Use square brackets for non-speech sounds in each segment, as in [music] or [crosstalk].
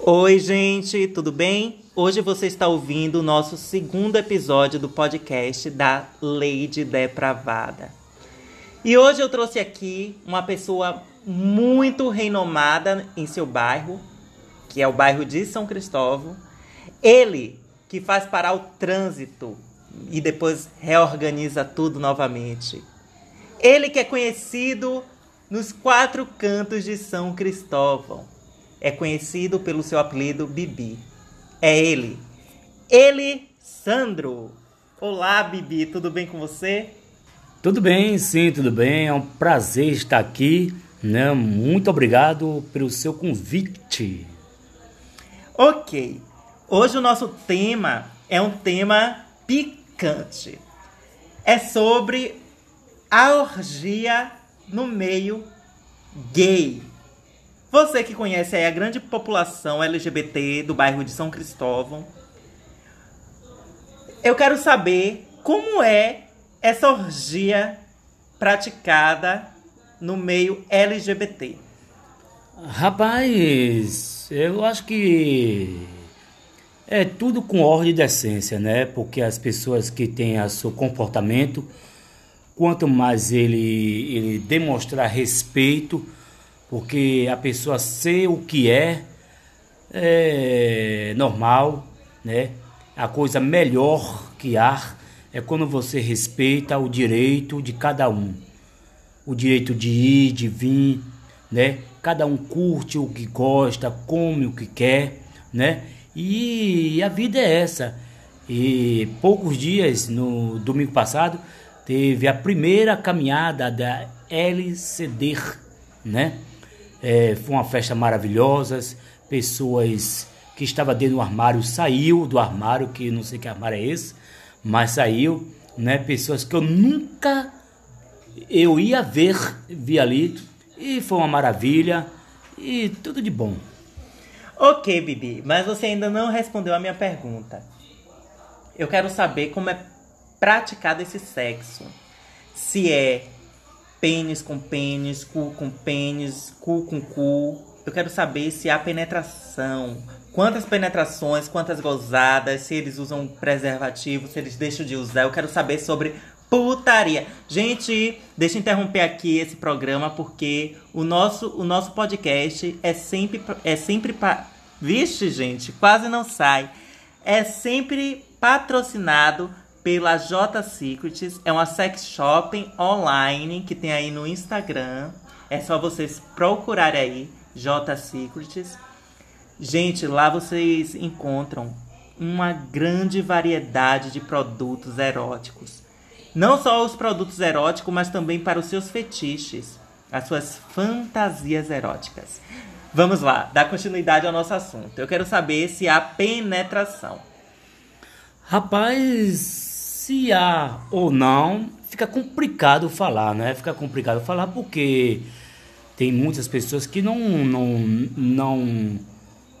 Oi, gente, tudo bem? Hoje você está ouvindo o nosso segundo episódio do podcast da Lady Depravada. E hoje eu trouxe aqui uma pessoa muito renomada em seu bairro, que é o bairro de São Cristóvão. Ele que faz parar o trânsito e depois reorganiza tudo novamente. Ele que é conhecido nos quatro cantos de São Cristóvão. É conhecido pelo seu apelido Bibi. É ele. Ele, Sandro. Olá, Bibi, tudo bem com você? Tudo bem, sim, tudo bem. É um prazer estar aqui. Né? Muito obrigado pelo seu convite. Ok. Hoje o nosso tema é um tema picante. É sobre a orgia no meio gay. Você que conhece aí a grande população LGBT do bairro de São Cristóvão, eu quero saber como é essa orgia praticada no meio LGBT. Rapaz, eu acho que é tudo com ordem e decência, né? Porque as pessoas que têm o seu comportamento quanto mais ele, ele demonstrar respeito, porque a pessoa ser o que é, é normal, né? A coisa melhor que há é quando você respeita o direito de cada um. O direito de ir, de vir, né? Cada um curte o que gosta, come o que quer, né? E a vida é essa. E poucos dias, no domingo passado, teve a primeira caminhada da LCD, né? É, foi uma festa maravilhosa, pessoas que estavam dentro do armário saiu do armário, que não sei que armário é esse, mas saiu, né? Pessoas que eu nunca eu ia ver, vi ali, e foi uma maravilha e tudo de bom. Ok, Bibi, mas você ainda não respondeu a minha pergunta. Eu quero saber como é praticado esse sexo. Se é pênis com pênis, cu com pênis, cu com cu. Eu quero saber se há penetração. Quantas penetrações, quantas gozadas, se eles usam preservativo, se eles deixam de usar. Eu quero saber sobre putaria. Gente, deixa eu interromper aqui esse programa porque o nosso, o nosso podcast é sempre é sempre pa... Vixe, gente, quase não sai. É sempre patrocinado pela J Secrets. É uma sex shopping online que tem aí no Instagram. É só vocês procurarem aí J Secrets. Gente, lá vocês encontram uma grande variedade de produtos eróticos. Não só os produtos eróticos, mas também para os seus fetiches, as suas fantasias eróticas. Vamos lá, dar continuidade ao nosso assunto. Eu quero saber se há penetração. Rapaz, se há ou não, fica complicado falar, né? Fica complicado falar porque tem muitas pessoas que não não não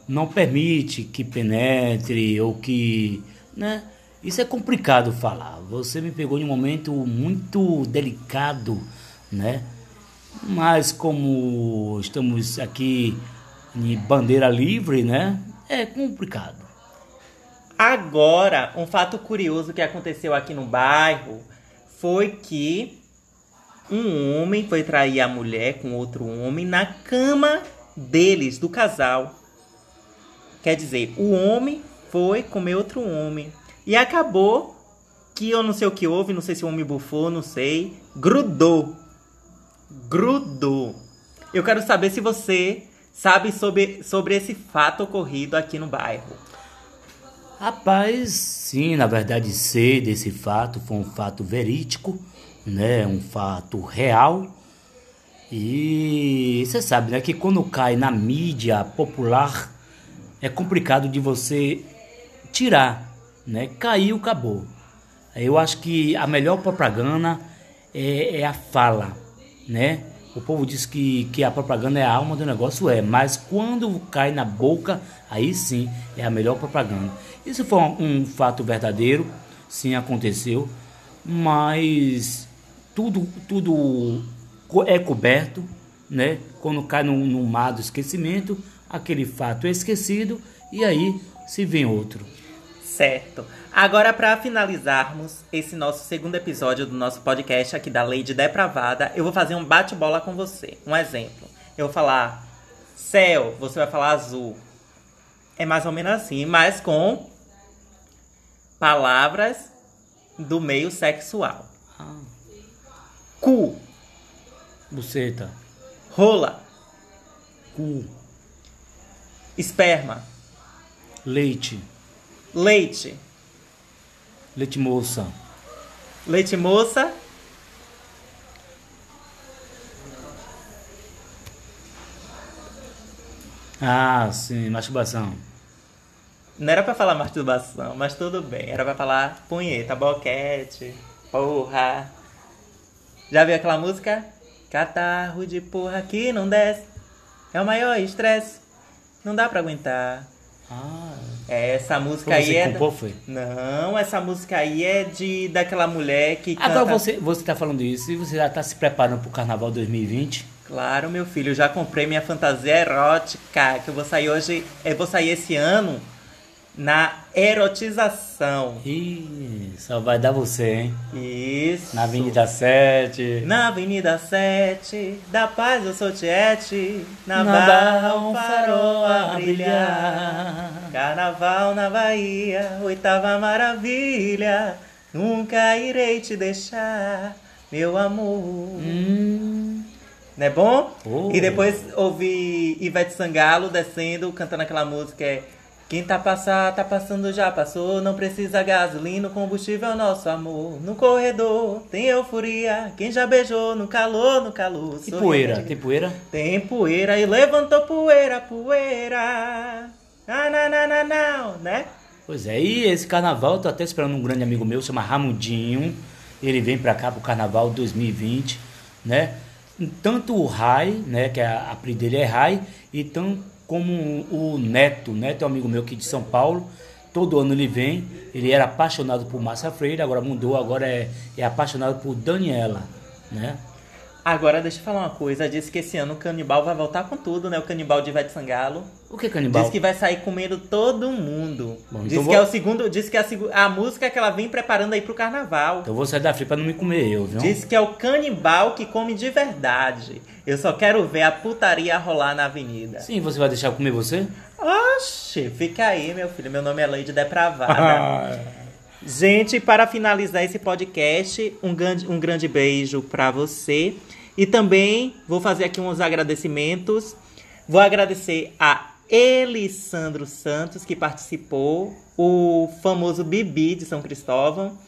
não permite que penetre ou que, né? Isso é complicado falar. Você me pegou em um momento muito delicado, né? Mas como estamos aqui em bandeira livre, né? É complicado. Agora, um fato curioso que aconteceu aqui no bairro foi que um homem foi trair a mulher com outro homem na cama deles, do casal. Quer dizer, o homem foi comer outro homem. E acabou que eu não sei o que houve, não sei se o homem bufou, não sei. Grudou. Grudou. Eu quero saber se você sabe sobre, sobre esse fato ocorrido aqui no bairro. Rapaz, sim, na verdade sei desse fato, foi um fato verídico, né? Um fato real. E você sabe, né, que quando cai na mídia popular é complicado de você tirar, né? Caiu, acabou. Eu acho que a melhor propaganda é, é a fala, né? O povo diz que, que a propaganda é a alma do negócio, é, mas quando cai na boca, aí sim é a melhor propaganda. Isso foi um, um fato verdadeiro, sim aconteceu, mas tudo, tudo é coberto, né? Quando cai no, no mar do esquecimento, aquele fato é esquecido e aí se vem outro. Certo. Agora, para finalizarmos esse nosso segundo episódio do nosso podcast aqui da de Depravada, eu vou fazer um bate-bola com você. Um exemplo. Eu vou falar céu, você vai falar azul. É mais ou menos assim, mas com palavras do meio sexual. Ah. Cu, Buceta, rola, cu, esperma, leite, leite, leite moça, leite moça, ah, sim, masturbação, Não era pra falar masturbação, mas tudo bem. Era pra falar punheta, boquete, porra. Já viu aquela música? Catarro de porra que não desce. É o maior estresse. Não dá pra aguentar. Ah, É, essa música aí você é. compôs, foi? Não, essa música aí é de daquela mulher que canta. Agora você, você tá falando isso e você já tá se preparando pro Carnaval 2020? Claro, meu filho, eu já comprei minha fantasia erótica, que eu vou sair hoje, eu vou sair esse ano na erotização. Ih, só vai dar você, hein? Isso. Na Avenida 7. Na Avenida 7, da Paz eu sou Tiete, na, Na Barra um farol a brilhar. Carnaval na Bahia, oitava maravilha, nunca irei te deixar, meu amor. Hum, Não é bom? Oh. E depois ouvi Ivete Sangalo descendo, cantando aquela música é Quem tá passar, tá passando já passou, não precisa gasolina, o combustível é nosso amor. No corredor tem euforia, quem já beijou no calor, no calor. e poeira? de- Tem poeira? Tem poeira e levantou poeira, poeira. Na, na, na, na, na, né? Pois é, e esse carnaval, eu tô até esperando um grande amigo meu, chama Ramudinho. Ele vem pra cá pro carnaval 2020, né? Tanto o Rai, né, que a apelido dele é Rai, e tão como o Neto, Neto é um amigo meu aqui de São Paulo. Todo ano ele vem, ele era apaixonado por Márcia Freire, agora mudou, agora é, é apaixonado por Daniela, né? Agora deixa eu falar uma coisa. Disse que esse ano o canibal vai voltar com tudo, né? O canibal de Ivete Sangalo. O que é canibal? Diz que vai sair comendo todo mundo. Bom, diz então que vou- é o segundo. Diz que é a, a música que ela vem preparando aí pro carnaval. Então eu vou sair da fria pra não me comer eu, viu? Diz que é o canibal que come de verdade. Eu só quero ver a putaria rolar na avenida. Sim, você vai deixar eu comer você? Oxe, fica aí, meu filho. Meu nome é Lady Depravada. [laughs] Gente, para finalizar esse podcast, um grande, um grande beijo para você. E também vou fazer aqui uns agradecimentos. Vou agradecer a Elisandro Santos, que participou, o famoso Bibi de São Cristóvão.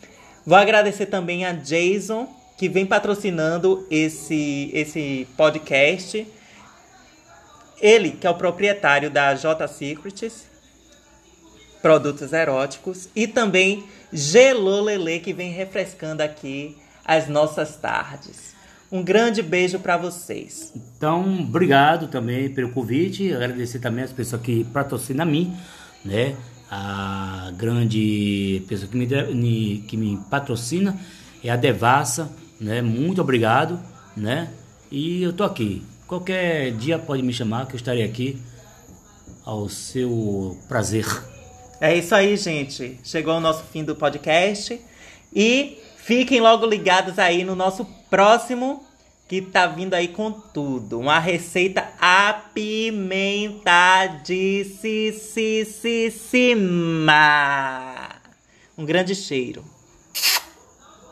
Vou agradecer também a Jason, que vem patrocinando esse, esse podcast. Ele, que é o proprietário da J Secrets, produtos eróticos, e também Gelolele, que vem refrescando aqui as nossas tardes. Um grande beijo para vocês. Então, obrigado também pelo convite. Agradecer também as pessoas que patrocinam a mim, né? A grande pessoa que me, que me patrocina é a Devassa, né? Muito obrigado, né? E eu tô aqui. Qualquer dia pode me chamar que eu estarei aqui ao seu prazer. É isso aí, gente. Chegou o nosso fim do podcast. E fiquem logo ligados aí no nosso próximo, que tá vindo aí com tudo. Uma receita apimentadíssima. Um grande cheiro.